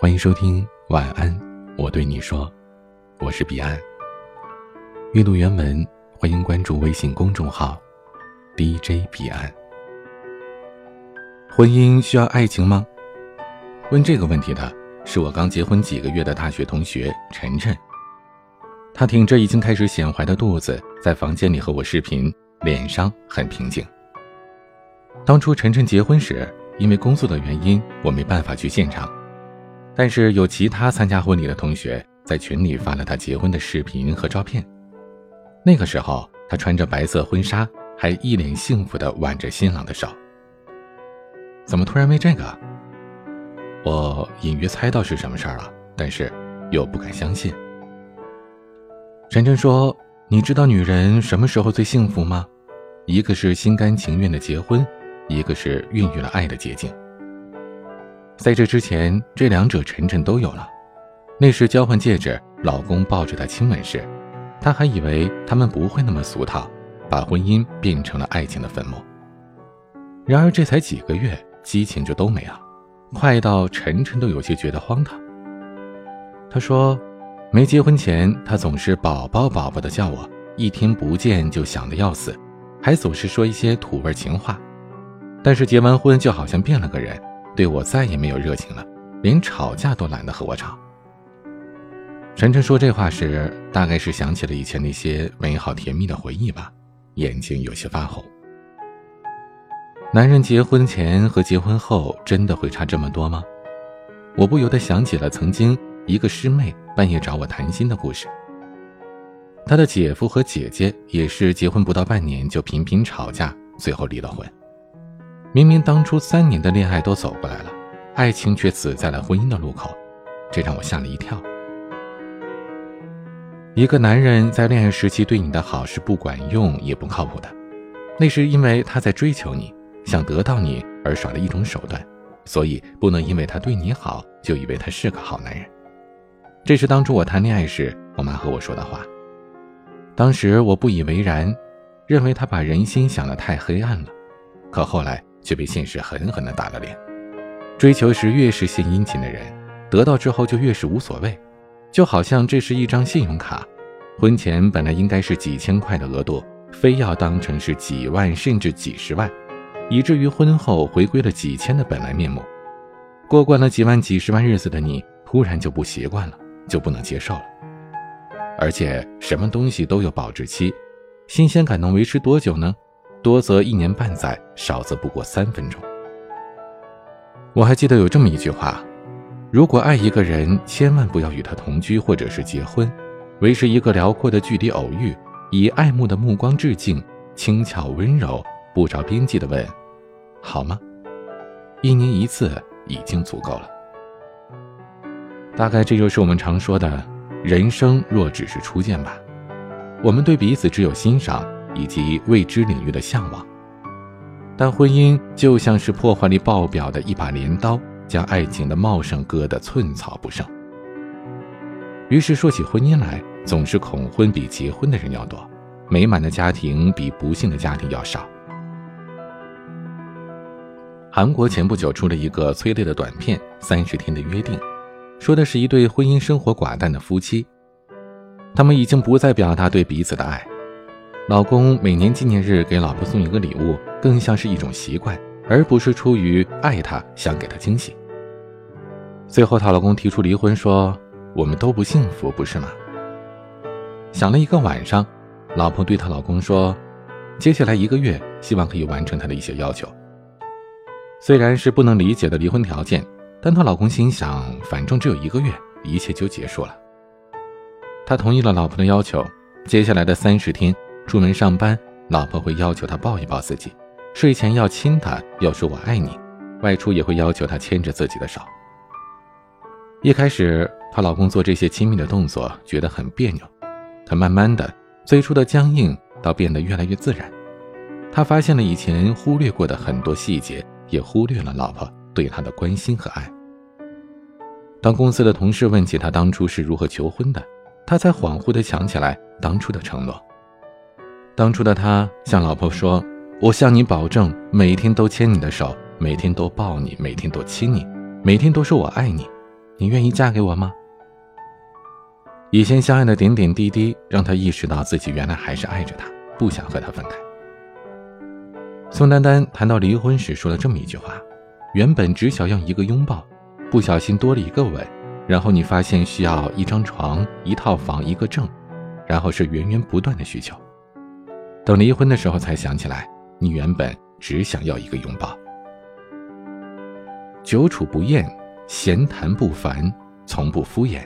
欢迎收听晚安，我对你说，我是彼岸。阅读原文，欢迎关注微信公众号 DJ 彼岸。婚姻需要爱情吗？问这个问题的是我刚结婚几个月的大学同学晨晨。他挺着已经开始显怀的肚子，在房间里和我视频，脸上很平静。当初晨晨结婚时，因为工作的原因，我没办法去现场。但是有其他参加婚礼的同学在群里发了他结婚的视频和照片。那个时候，他穿着白色婚纱，还一脸幸福地挽着新郎的手。怎么突然问这个？我隐约猜到是什么事儿了，但是又不敢相信。晨晨说：“你知道女人什么时候最幸福吗？一个是心甘情愿的结婚，一个是孕育了爱的结晶。”在这之前，这两者晨晨都有了。那时交换戒指，老公抱着她亲吻时，她还以为他们不会那么俗套，把婚姻变成了爱情的坟墓。然而这才几个月，激情就都没了，快到晨晨都有些觉得荒唐。她说，没结婚前，他总是宝宝宝宝的叫我，一天不见就想得要死，还总是说一些土味情话。但是结完婚，就好像变了个人。对我再也没有热情了，连吵架都懒得和我吵。晨晨说这话时，大概是想起了以前那些美好甜蜜的回忆吧，眼睛有些发红。男人结婚前和结婚后真的会差这么多吗？我不由得想起了曾经一个师妹半夜找我谈心的故事。她的姐夫和姐姐也是结婚不到半年就频频吵架，最后离了婚。明明当初三年的恋爱都走过来了，爱情却死在了婚姻的路口，这让我吓了一跳。一个男人在恋爱时期对你的好是不管用也不靠谱的，那是因为他在追求你，想得到你而耍的一种手段，所以不能因为他对你好就以为他是个好男人。这是当初我谈恋爱时我妈和我说的话，当时我不以为然，认为他把人心想得太黑暗了，可后来。却被现实狠狠地打了脸。追求时越是献殷勤的人，得到之后就越是无所谓，就好像这是一张信用卡，婚前本来应该是几千块的额度，非要当成是几万甚至几十万，以至于婚后回归了几千的本来面目。过惯了几万几十万日子的你，突然就不习惯了，就不能接受了。而且什么东西都有保质期，新鲜感能维持多久呢？多则一年半载，少则不过三分钟。我还记得有这么一句话：如果爱一个人，千万不要与他同居或者是结婚，维持一个辽阔的距离偶遇，以爱慕的目光致敬，轻巧温柔，不着边际的问：“好吗？”一年一次已经足够了。大概这就是我们常说的“人生若只是初见”吧。我们对彼此只有欣赏。以及未知领域的向往，但婚姻就像是破坏力爆表的一把镰刀，将爱情的茂盛割得寸草不剩。于是说起婚姻来，总是恐婚比结婚的人要多，美满的家庭比不幸的家庭要少。韩国前不久出了一个催泪的短片《三十天的约定》，说的是一对婚姻生活寡淡的夫妻，他们已经不再表达对彼此的爱。老公每年纪念日给老婆送一个礼物，更像是一种习惯，而不是出于爱她想给她惊喜。最后，她老公提出离婚，说：“我们都不幸福，不是吗？”想了一个晚上，老婆对她老公说：“接下来一个月，希望可以完成她的一些要求。”虽然是不能理解的离婚条件，但她老公心想，反正只有一个月，一切就结束了。他同意了老婆的要求，接下来的三十天。出门上班，老婆会要求他抱一抱自己；睡前要亲他，要说我爱你；外出也会要求他牵着自己的手。一开始，她老公做这些亲密的动作觉得很别扭，可慢慢的，最初的僵硬倒变得越来越自然。他发现了以前忽略过的很多细节，也忽略了老婆对他的关心和爱。当公司的同事问起他当初是如何求婚的，他才恍惚地想起来当初的承诺。当初的他向老婆说：“我向你保证，每天都牵你的手，每天都抱你，每天都亲你，每天都说我爱你。你愿意嫁给我吗？以前相爱的点点滴滴，让他意识到自己原来还是爱着他，不想和他分开。宋丹丹谈到离婚时说了这么一句话：“原本只想要一个拥抱，不小心多了一个吻，然后你发现需要一张床、一套房、一个证，然后是源源不断的需求。等离婚的时候才想起来，你原本只想要一个拥抱。久处不厌。”闲谈不烦，从不敷衍，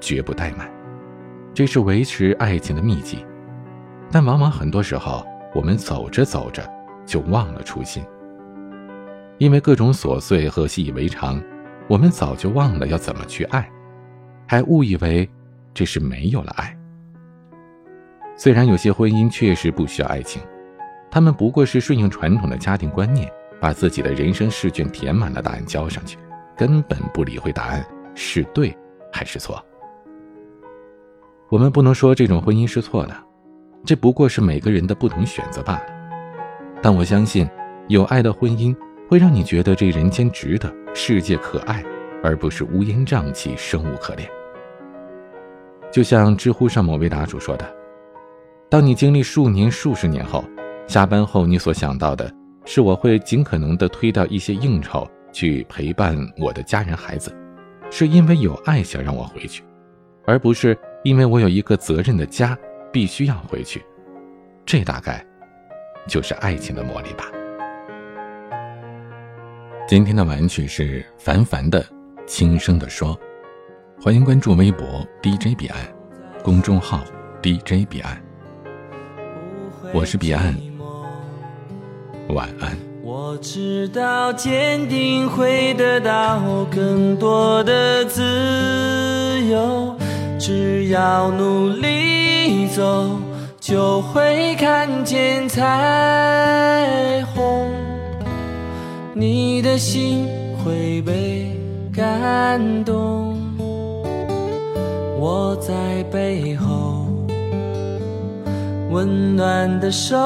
绝不怠慢，这是维持爱情的秘籍。但往往很多时候，我们走着走着就忘了初心。因为各种琐碎和习以为常，我们早就忘了要怎么去爱，还误以为这是没有了爱。虽然有些婚姻确实不需要爱情，他们不过是顺应传统的家庭观念，把自己的人生试卷填满了答案交上去。根本不理会答案是对还是错。我们不能说这种婚姻是错的，这不过是每个人的不同选择罢了。但我相信，有爱的婚姻会让你觉得这人间值得，世界可爱，而不是乌烟瘴气、生无可恋。就像知乎上某位答主说的：“当你经历数年、数十年后，下班后你所想到的是，我会尽可能的推掉一些应酬。”去陪伴我的家人孩子，是因为有爱想让我回去，而不是因为我有一个责任的家必须要回去。这大概就是爱情的魔力吧。今天的玩曲是凡凡的《轻声的说》，欢迎关注微博 DJ 彼岸，公众号 DJ 彼岸。我是彼岸，晚安。我知道坚定会得到更多的自由，只要努力走，就会看见彩虹。你的心会被感动，我在背后温暖的手。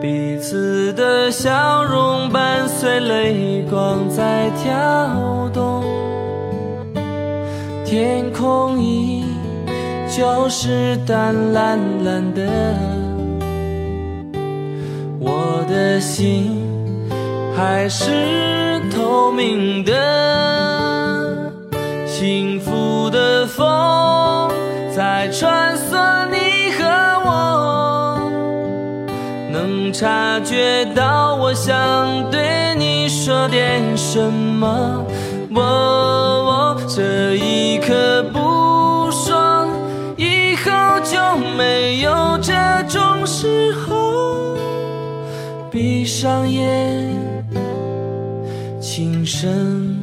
彼此的笑容伴随泪光在跳动，天空依旧是淡蓝蓝的，我的心还是透明的，幸福的风在穿梭察觉到我想对你说点什么，我这一刻不说，以后就没有这种时候。闭上眼，轻声